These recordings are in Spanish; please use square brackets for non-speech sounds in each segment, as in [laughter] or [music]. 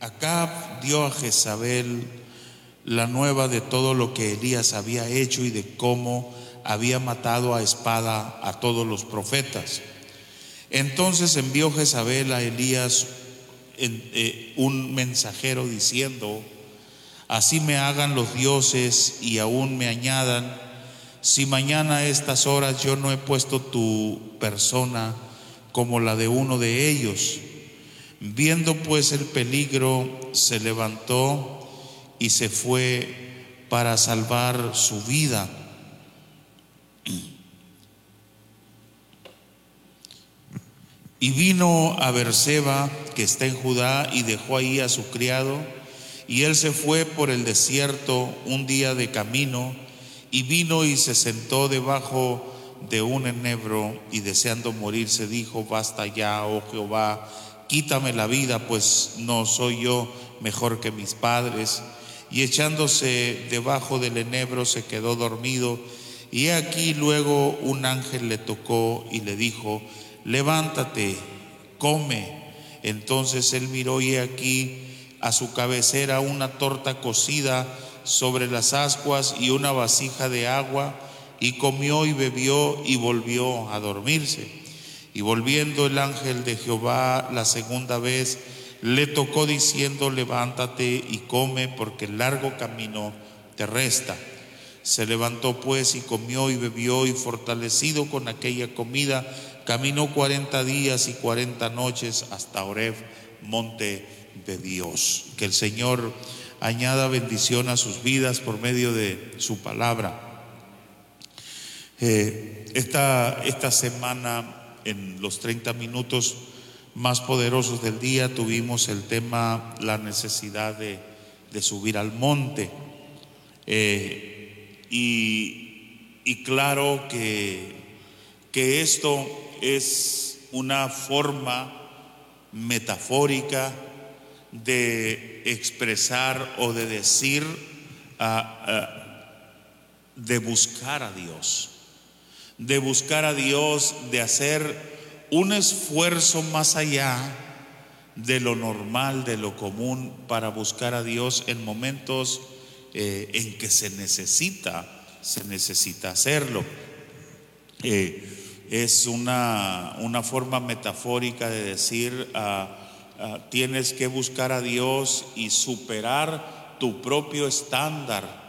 Acab dio a Jezabel la nueva de todo lo que Elías había hecho y de cómo había matado a espada a todos los profetas. Entonces envió Jezabel a Elías eh, un mensajero diciendo, así me hagan los dioses y aún me añadan, si mañana a estas horas yo no he puesto tu persona como la de uno de ellos. Viendo pues el peligro, se levantó y se fue para salvar su vida. Y vino a Berseba, que está en Judá, y dejó ahí a su criado, y él se fue por el desierto un día de camino, y vino y se sentó debajo de un enebro, y deseando morirse dijo, basta ya, oh Jehová, quítame la vida, pues no soy yo mejor que mis padres y echándose debajo del enebro se quedó dormido. Y aquí luego un ángel le tocó y le dijo, levántate, come. Entonces él miró y aquí a su cabecera una torta cocida sobre las ascuas y una vasija de agua, y comió y bebió y volvió a dormirse. Y volviendo el ángel de Jehová la segunda vez, le tocó diciendo, levántate y come, porque el largo camino te resta. Se levantó pues y comió y bebió y fortalecido con aquella comida, caminó cuarenta días y cuarenta noches hasta Oreb, monte de Dios. Que el Señor añada bendición a sus vidas por medio de su palabra. Eh, esta, esta semana, en los 30 minutos, más poderosos del día tuvimos el tema la necesidad de, subir al monte. Eh, y, claro que, que esto es una forma metafórica de expresar o de decir, ah, ah, de buscar a Dios, de buscar a Dios, de hacer un esfuerzo más allá de lo normal, de lo común, para buscar a Dios en momentos eh, en que se necesita, se necesita hacerlo. Eh, es una, una, forma metafórica de decir, ah, ah, tienes que buscar a Dios y superar tu propio estándar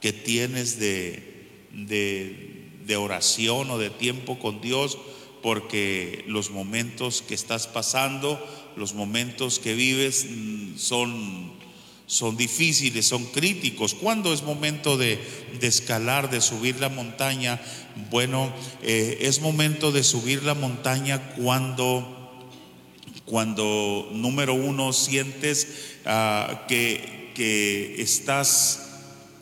que tienes de, de, de oración o de tiempo con Dios porque los momentos que estás pasando, los momentos que vives mm, son, son difíciles, son críticos. ¿Cuándo es momento de, escalar, de subir la montaña? Bueno, eh, es momento de subir la montaña cuando, cuando número uno, sientes ah, que, que estás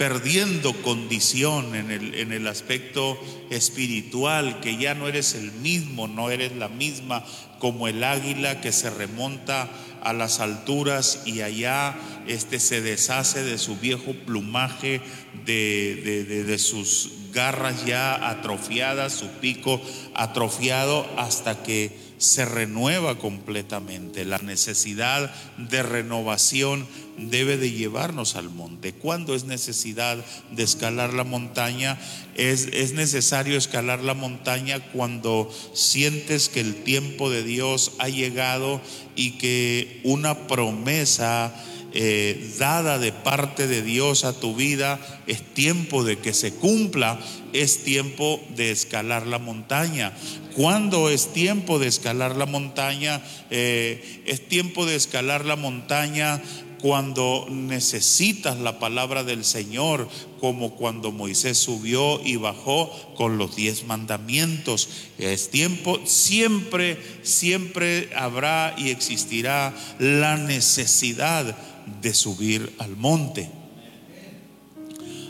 perdiendo condición en el, en el aspecto espiritual, que ya no eres el mismo, no eres la misma como el águila que se remonta a las alturas y allá este se deshace de su viejo plumaje, de, de sus garras ya atrofiadas, su pico atrofiado, hasta que se renueva completamente. La necesidad de renovación debe de llevarnos al monte. Cuando es necesidad de escalar la montaña? Es, es necesario escalar la montaña cuando sientes que el tiempo de Dios ha llegado y que una promesa eh, dada de parte de Dios a tu vida, es tiempo de que se cumpla, es tiempo de escalar la montaña. ¿Cuándo es tiempo de escalar la montaña? Eh, es tiempo de escalar la montaña cuando necesitas la palabra del Señor, como cuando Moisés subió y bajó con los diez mandamientos. Es tiempo, siempre, siempre habrá y existirá la necesidad de subir al monte.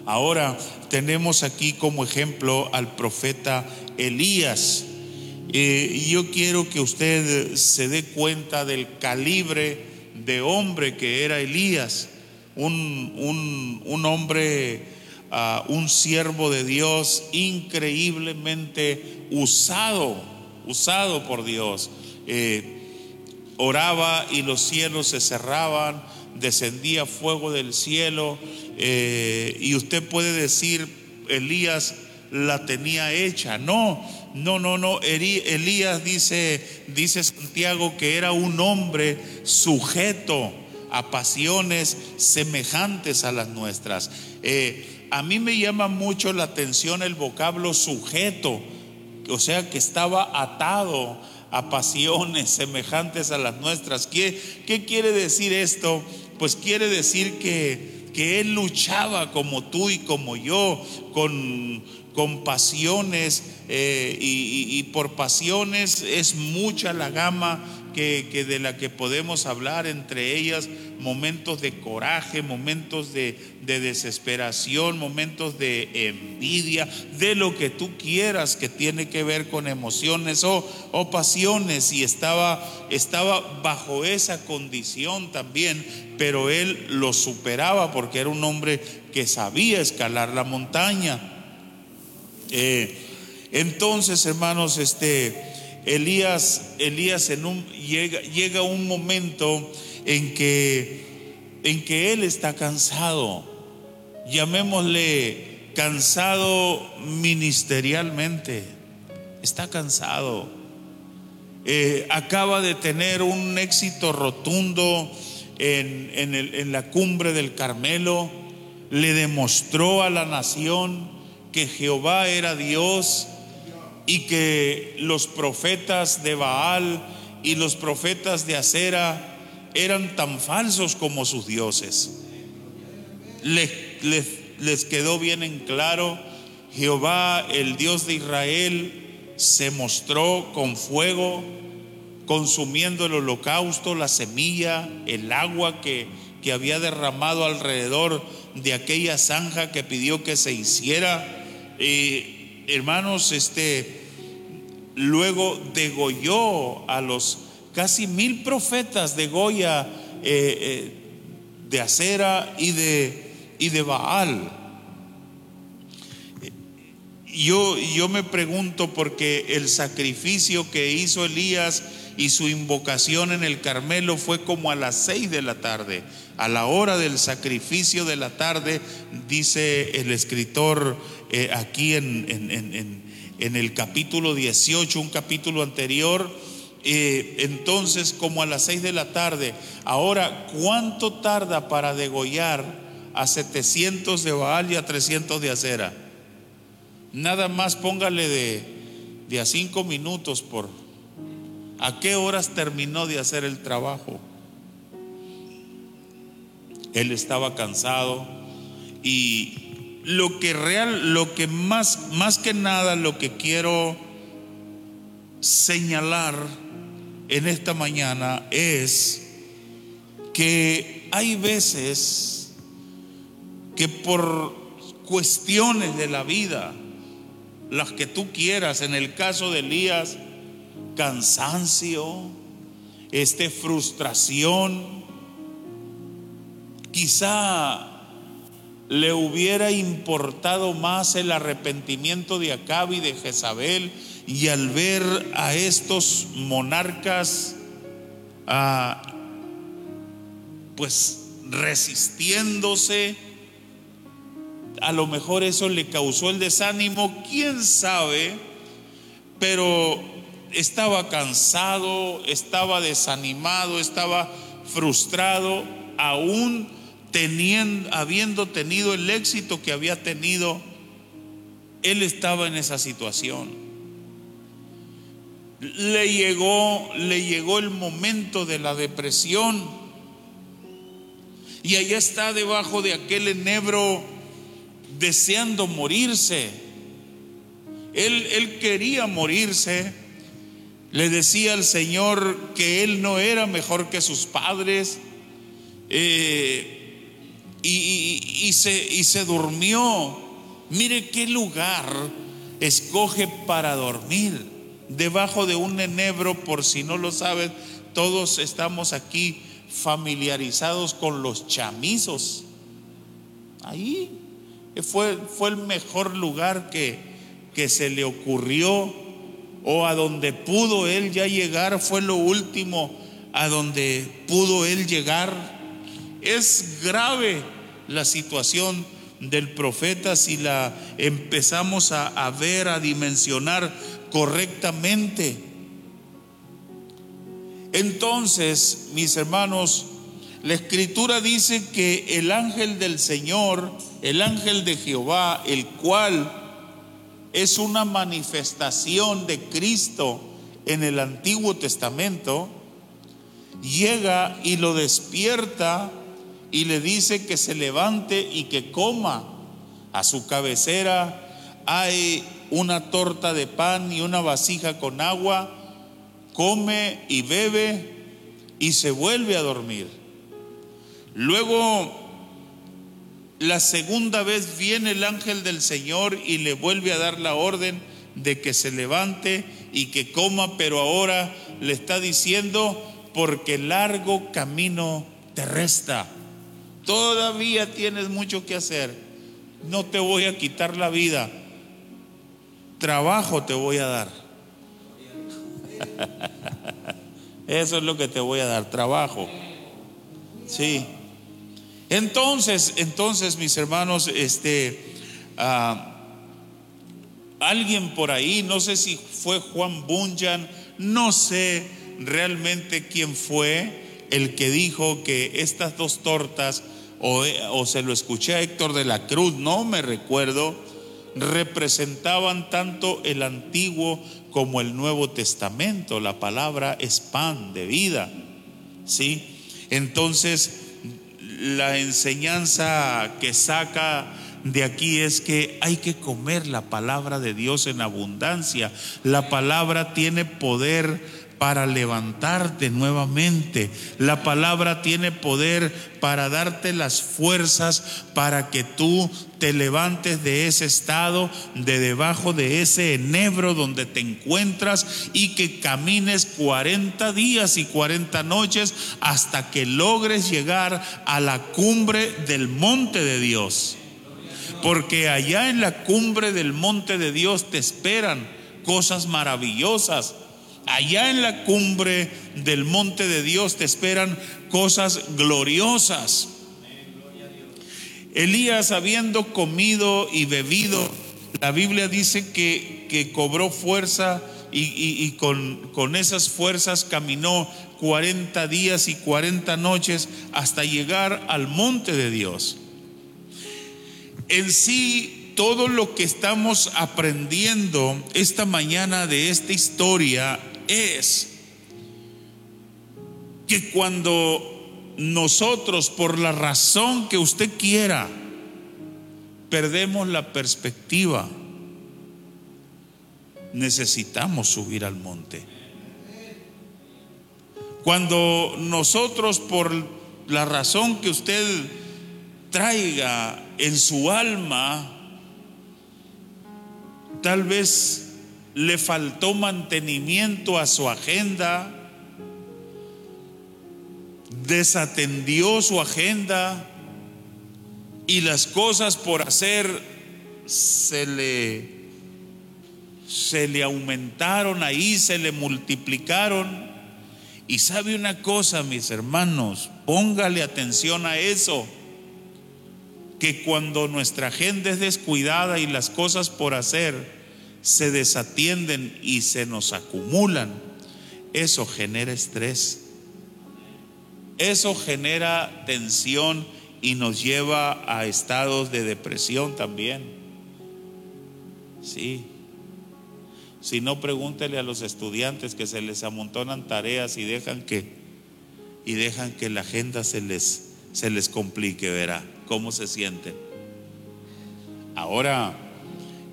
Ahora tenemos aquí como ejemplo al profeta Elías. y yo quiero que usted se dé cuenta del calibre de hombre que era Elías, un, un, hombre, ah, un siervo de Dios increíblemente usado, usado por Dios. Eh, oraba y los cielos se cerraban, descendía fuego del cielo, eh, y usted puede decir, Elías la tenía hecha. No, no, no, no. Elías dice, dice Santiago que era un hombre sujeto a pasiones semejantes a las nuestras. Eh, a mí me llama mucho la atención el vocablo sujeto, o sea que estaba atado a pasiones semejantes a las nuestras. ¿Qué, qué quiere decir esto? Pues quiere decir que, que él luchaba como tú y como yo, con, con pasiones, eh, y, por pasiones es mucha la gama que, de la que podemos hablar, entre ellas momentos de coraje, momentos de, desesperación, momentos de envidia, de lo que tú quieras que tiene que ver con emociones o, o pasiones. Y estaba, estaba bajo esa condición también, pero él lo superaba porque era un hombre que sabía escalar la montaña. Eh, entonces, hermanos, este Elías, Elías llega un momento en que, en que él está cansado, llamémosle cansado ministerialmente, está cansado. Eh, acaba de tener un éxito rotundo en, en la cumbre del Carmelo, le demostró a la nación que Jehová era Dios y que los profetas de Baal y los profetas de Acera eran tan falsos como sus dioses. Les, les, quedó bien en claro, Jehová, el Dios de Israel, se mostró con fuego, consumiendo el holocausto, la semilla, el agua que, que había derramado alrededor de aquella zanja que pidió que se hiciera. Y hermanos, este, luego degolló a los casi mil profetas de Goya, eh, eh, de Acera y de, y de Baal. Yo, yo me pregunto porque el sacrificio que hizo Elías y su invocación en el Carmelo fue como a las seis de la tarde. A la hora del sacrificio de la tarde, dice el escritor eh, aquí en, en, el capítulo 18, un capítulo anterior, eh, entonces como a las seis de la tarde. Ahora, ¿cuánto tarda para degollar a 700 de Baal y a 300 de acera? Nada más póngale de, de a cinco minutos por... ¿A qué horas terminó de hacer el trabajo? Él estaba cansado y lo que real, lo que más, más que nada, lo que quiero señalar en esta mañana es que hay veces que por cuestiones de la vida, las que tú quieras, en el caso de Elías, cansancio, este frustración, quizá le hubiera importado más el arrepentimiento de Acab y de Jezabel y al ver a estos monarcas ah, pues resistiéndose a lo mejor eso le causó el desánimo, quién sabe, pero estaba cansado, estaba desanimado, estaba frustrado, aún habiendo tenido el éxito que había tenido, él estaba en esa situación. Le llegó, le llegó el momento de la depresión. Y allá está debajo de aquel enebro deseando morirse. Él, él quería morirse. Le decía al Señor que él no era mejor que sus padres. Eh, y, se, y se durmió. Mire qué lugar escoge para dormir. Debajo de un enebro, por si no lo sabes, todos estamos aquí familiarizados con los chamizos. Ahí fue, fue el mejor lugar que, que se le ocurrió o a donde pudo él ya llegar fue lo último a donde pudo él llegar. Es grave la situación del profeta si la empezamos a, ver, a dimensionar correctamente. Entonces, mis hermanos, la escritura dice que el ángel del Señor, el ángel de Jehová, el cual es una manifestación de Cristo en el Antiguo Testamento, llega y lo despierta y le dice que se levante y que coma. A su cabecera hay una torta de pan y una vasija con agua, come y bebe y se vuelve a dormir. Luego, la segunda vez viene el ángel del Señor y le vuelve a dar la orden de que se levante y que coma, pero ahora le está diciendo, porque largo camino te resta. Todavía tienes mucho que hacer. No te voy a quitar la vida. Trabajo te voy a dar. [laughs] Eso es lo que te voy a dar, trabajo. Sí. Entonces, entonces, mis hermanos, este, ah, alguien por ahí, no sé si fue Juan Bunyan, no sé realmente quién fue el que dijo que estas dos tortas, o, se lo escuché a Héctor de la Cruz, no me recuerdo, representaban tanto el Antiguo como el Nuevo Testamento. La palabra es pan de vida. ¿Sí? Entonces, la enseñanza que saca de aquí es que hay que comer la palabra de Dios en abundancia. La palabra tiene poder para levantarte nuevamente. La palabra tiene poder para darte las fuerzas para que tú te levantes de ese estado, de debajo de ese enebro donde te encuentras y que camines 40 días y 40 noches hasta que logres llegar a la cumbre del monte de Dios. Porque allá en la cumbre del monte de Dios te esperan cosas maravillosas Allá en la cumbre del monte de Dios te esperan cosas gloriosas. Elías habiendo comido y bebido, la Biblia dice que, que cobró fuerza y, con, con esas fuerzas caminó 40 días y 40 noches hasta llegar al monte de Dios. En sí, todo lo que estamos aprendiendo esta mañana de esta historia es que cuando nosotros, por la razón que usted quiera, perdemos la perspectiva, necesitamos subir al monte. Cuando nosotros, por la razón que usted traiga en su alma, tal vez le faltó mantenimiento a su agenda, desatendió su agenda y las cosas por hacer se le se le aumentaron ahí, se le multiplicaron. Y sabe una cosa, mis hermanos, póngale atención a eso, que cuando nuestra agenda es descuidada y las cosas por hacer, se desatienden y se nos acumulan, eso genera estrés. Eso genera tensión y nos lleva a estados de depresión también. Sí. Si no, pregúntele a los estudiantes que se les amontonan tareas y dejan que y dejan que la agenda se les se les complique, verá cómo se sienten. Ahora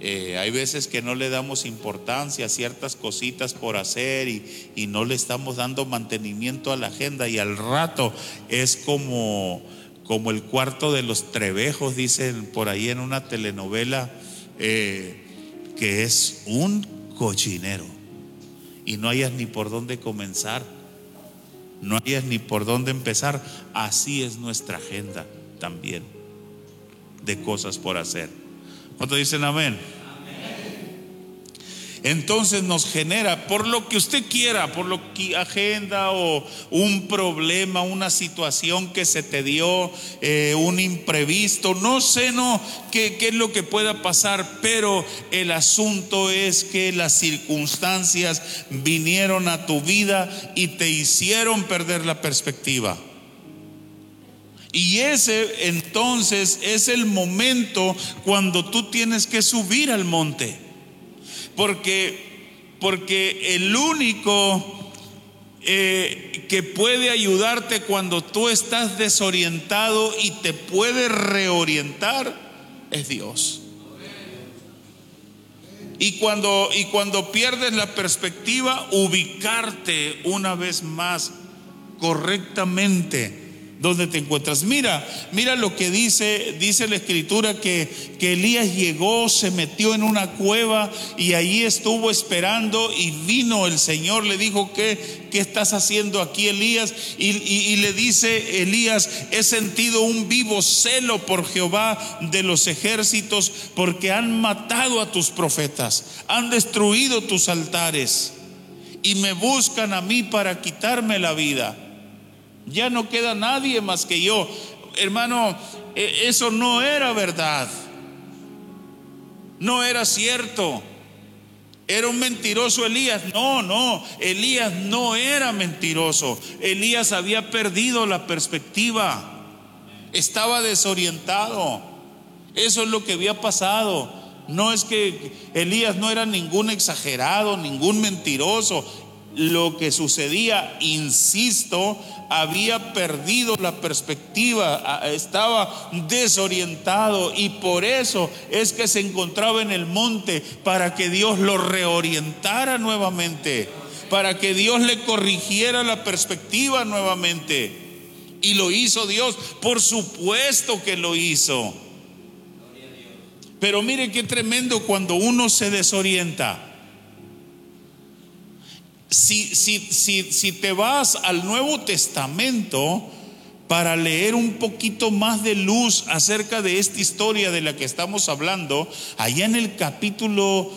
eh, hay veces que no le damos importancia a ciertas cositas por hacer y, no le estamos dando mantenimiento a la agenda y al rato es como, como el cuarto de los trebejos, dicen por ahí en una telenovela, eh, que es un cochinero y no hayas ni por dónde comenzar, no hayas ni por dónde empezar. Así es nuestra agenda también de cosas por hacer. ¿Cuánto dicen amén? entonces nos genera, por lo que usted quiera, por lo que agenda o un problema, una situación que se te dio, eh, un imprevisto, no sé, no, qué es lo que pueda pasar, pero el asunto es que las circunstancias vinieron a tu vida y te hicieron perder la perspectiva. Y ese entonces es el momento cuando tú tienes que subir al monte. Porque, porque el único eh, que puede ayudarte cuando tú estás desorientado y te puede reorientar es Dios. Y cuando, y cuando pierdes la perspectiva, ubicarte una vez más correctamente donde te encuentras. Mira, mira lo que dice, dice la escritura que, que Elías llegó, se metió en una cueva y allí estuvo esperando y vino el Señor, le dijo, ¿qué, qué estás haciendo aquí Elías? Y, y le dice Elías, he sentido un vivo celo por Jehová de los ejércitos porque han matado a tus profetas, han destruido tus altares y me buscan a mí para quitarme la vida. Ya no queda nadie más que yo. Hermano, e, eso no era verdad. No era cierto. ¿Era un mentiroso Elías? No, no, Elías no era mentiroso. Elías había perdido la perspectiva. Estaba desorientado. Eso es lo que había pasado. No es que Elías no era ningún exagerado, ningún mentiroso lo que sucedía, insisto, había perdido la perspectiva, estaba desorientado y por eso es que se encontraba en el monte para que Dios lo reorientara nuevamente, para que Dios le corrigiera la perspectiva nuevamente. Y lo hizo Dios, por supuesto que lo hizo. Pero mire qué tremendo cuando uno se desorienta si, si, te vas al Nuevo Testamento para leer un poquito más de luz acerca de esta historia de la que estamos hablando, allá en el capítulo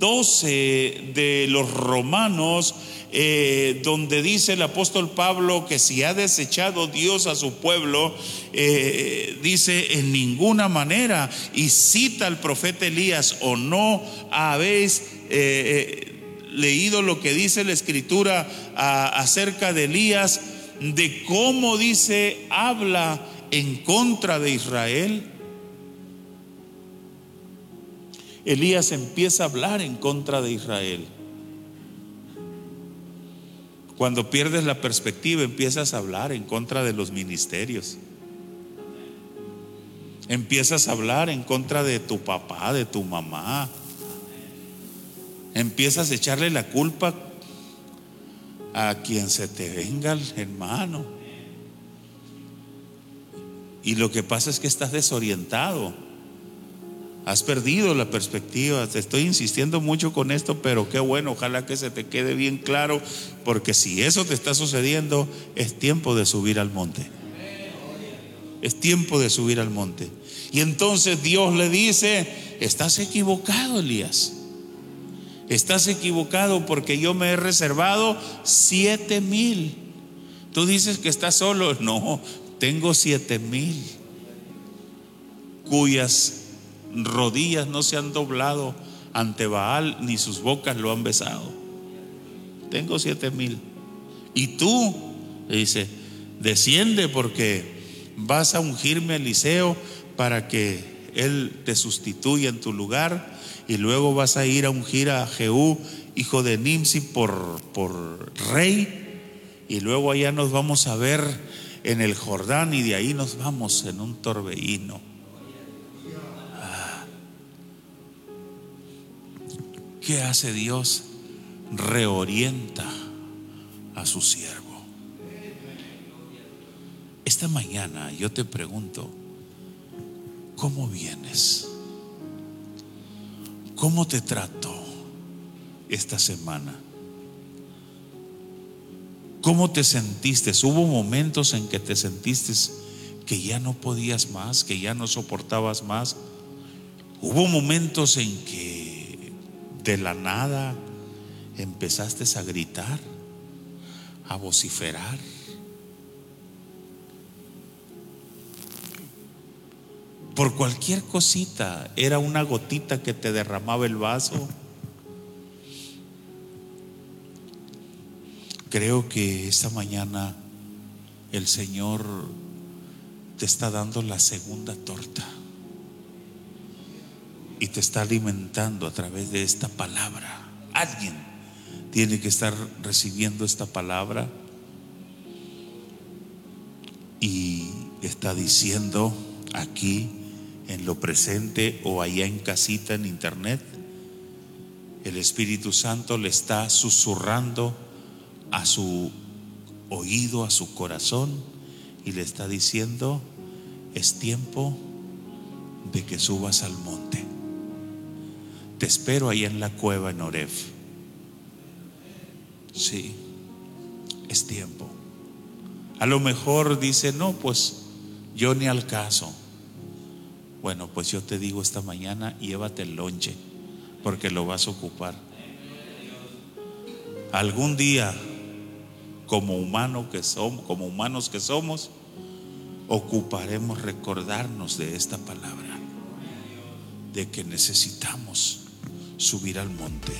12 de los Romanos, eh, donde dice el apóstol Pablo que si ha desechado Dios a su pueblo, eh, dice en ninguna manera, y cita al profeta Elías, o no habéis... Eh, leído lo que dice la escritura acerca de Elías, de cómo dice, habla en contra de Israel. Elías empieza a hablar en contra de Israel. Cuando pierdes la perspectiva empiezas a hablar en contra de los ministerios. Empiezas a hablar en contra de tu papá, de tu mamá, empiezas a echarle la culpa a quien se te venga, hermano. Y lo que pasa es que estás desorientado. Has perdido la perspectiva. Te estoy insistiendo mucho con esto, pero qué bueno, ojalá que se te quede bien claro, porque si eso te está sucediendo, es tiempo de subir al monte. Es tiempo de subir al monte. Y entonces Dios le dice, estás equivocado, Elías. Estás equivocado porque yo me he reservado siete mil. Tú dices que estás solo. No, tengo siete mil cuyas rodillas no se han doblado ante Baal ni sus bocas lo han besado. Tengo siete mil. Y tú, dice, desciende porque vas a ungirme a Eliseo para que él te sustituya en tu lugar y luego vas a ir a ungir a Jehú, hijo de Nimsi, por, por rey, y luego allá nos vamos a ver en el Jordán y de ahí nos vamos en un torbellino. Ah. ¿Qué hace Dios? Reorienta a su siervo. Esta mañana yo te pregunto, ¿cómo vienes? ¿Cómo te trató esta semana? ¿Cómo te sentiste? Hubo momentos en que te sentiste que ya no podías más, que ya no soportabas más. Hubo momentos en que de la nada empezaste a gritar, a vociferar. Por cualquier cosita, era una gotita que te derramaba el vaso. Creo que esta mañana el Señor te está dando la segunda torta y te está alimentando a través de esta palabra. Alguien tiene que estar recibiendo esta palabra y está diciendo aquí en lo presente o allá en casita en internet, el Espíritu Santo le está susurrando a su oído, a su corazón y le está diciendo, es tiempo de que subas al monte. Te espero ahí en la cueva en Oref. Sí, es tiempo. A lo mejor dice, no, pues yo ni al caso. Bueno, pues yo te digo esta mañana, llévate el lonche, porque lo vas a ocupar. Algún día, como que somos, como humanos que somos, ocuparemos recordarnos de esta palabra, de que necesitamos subir al monte.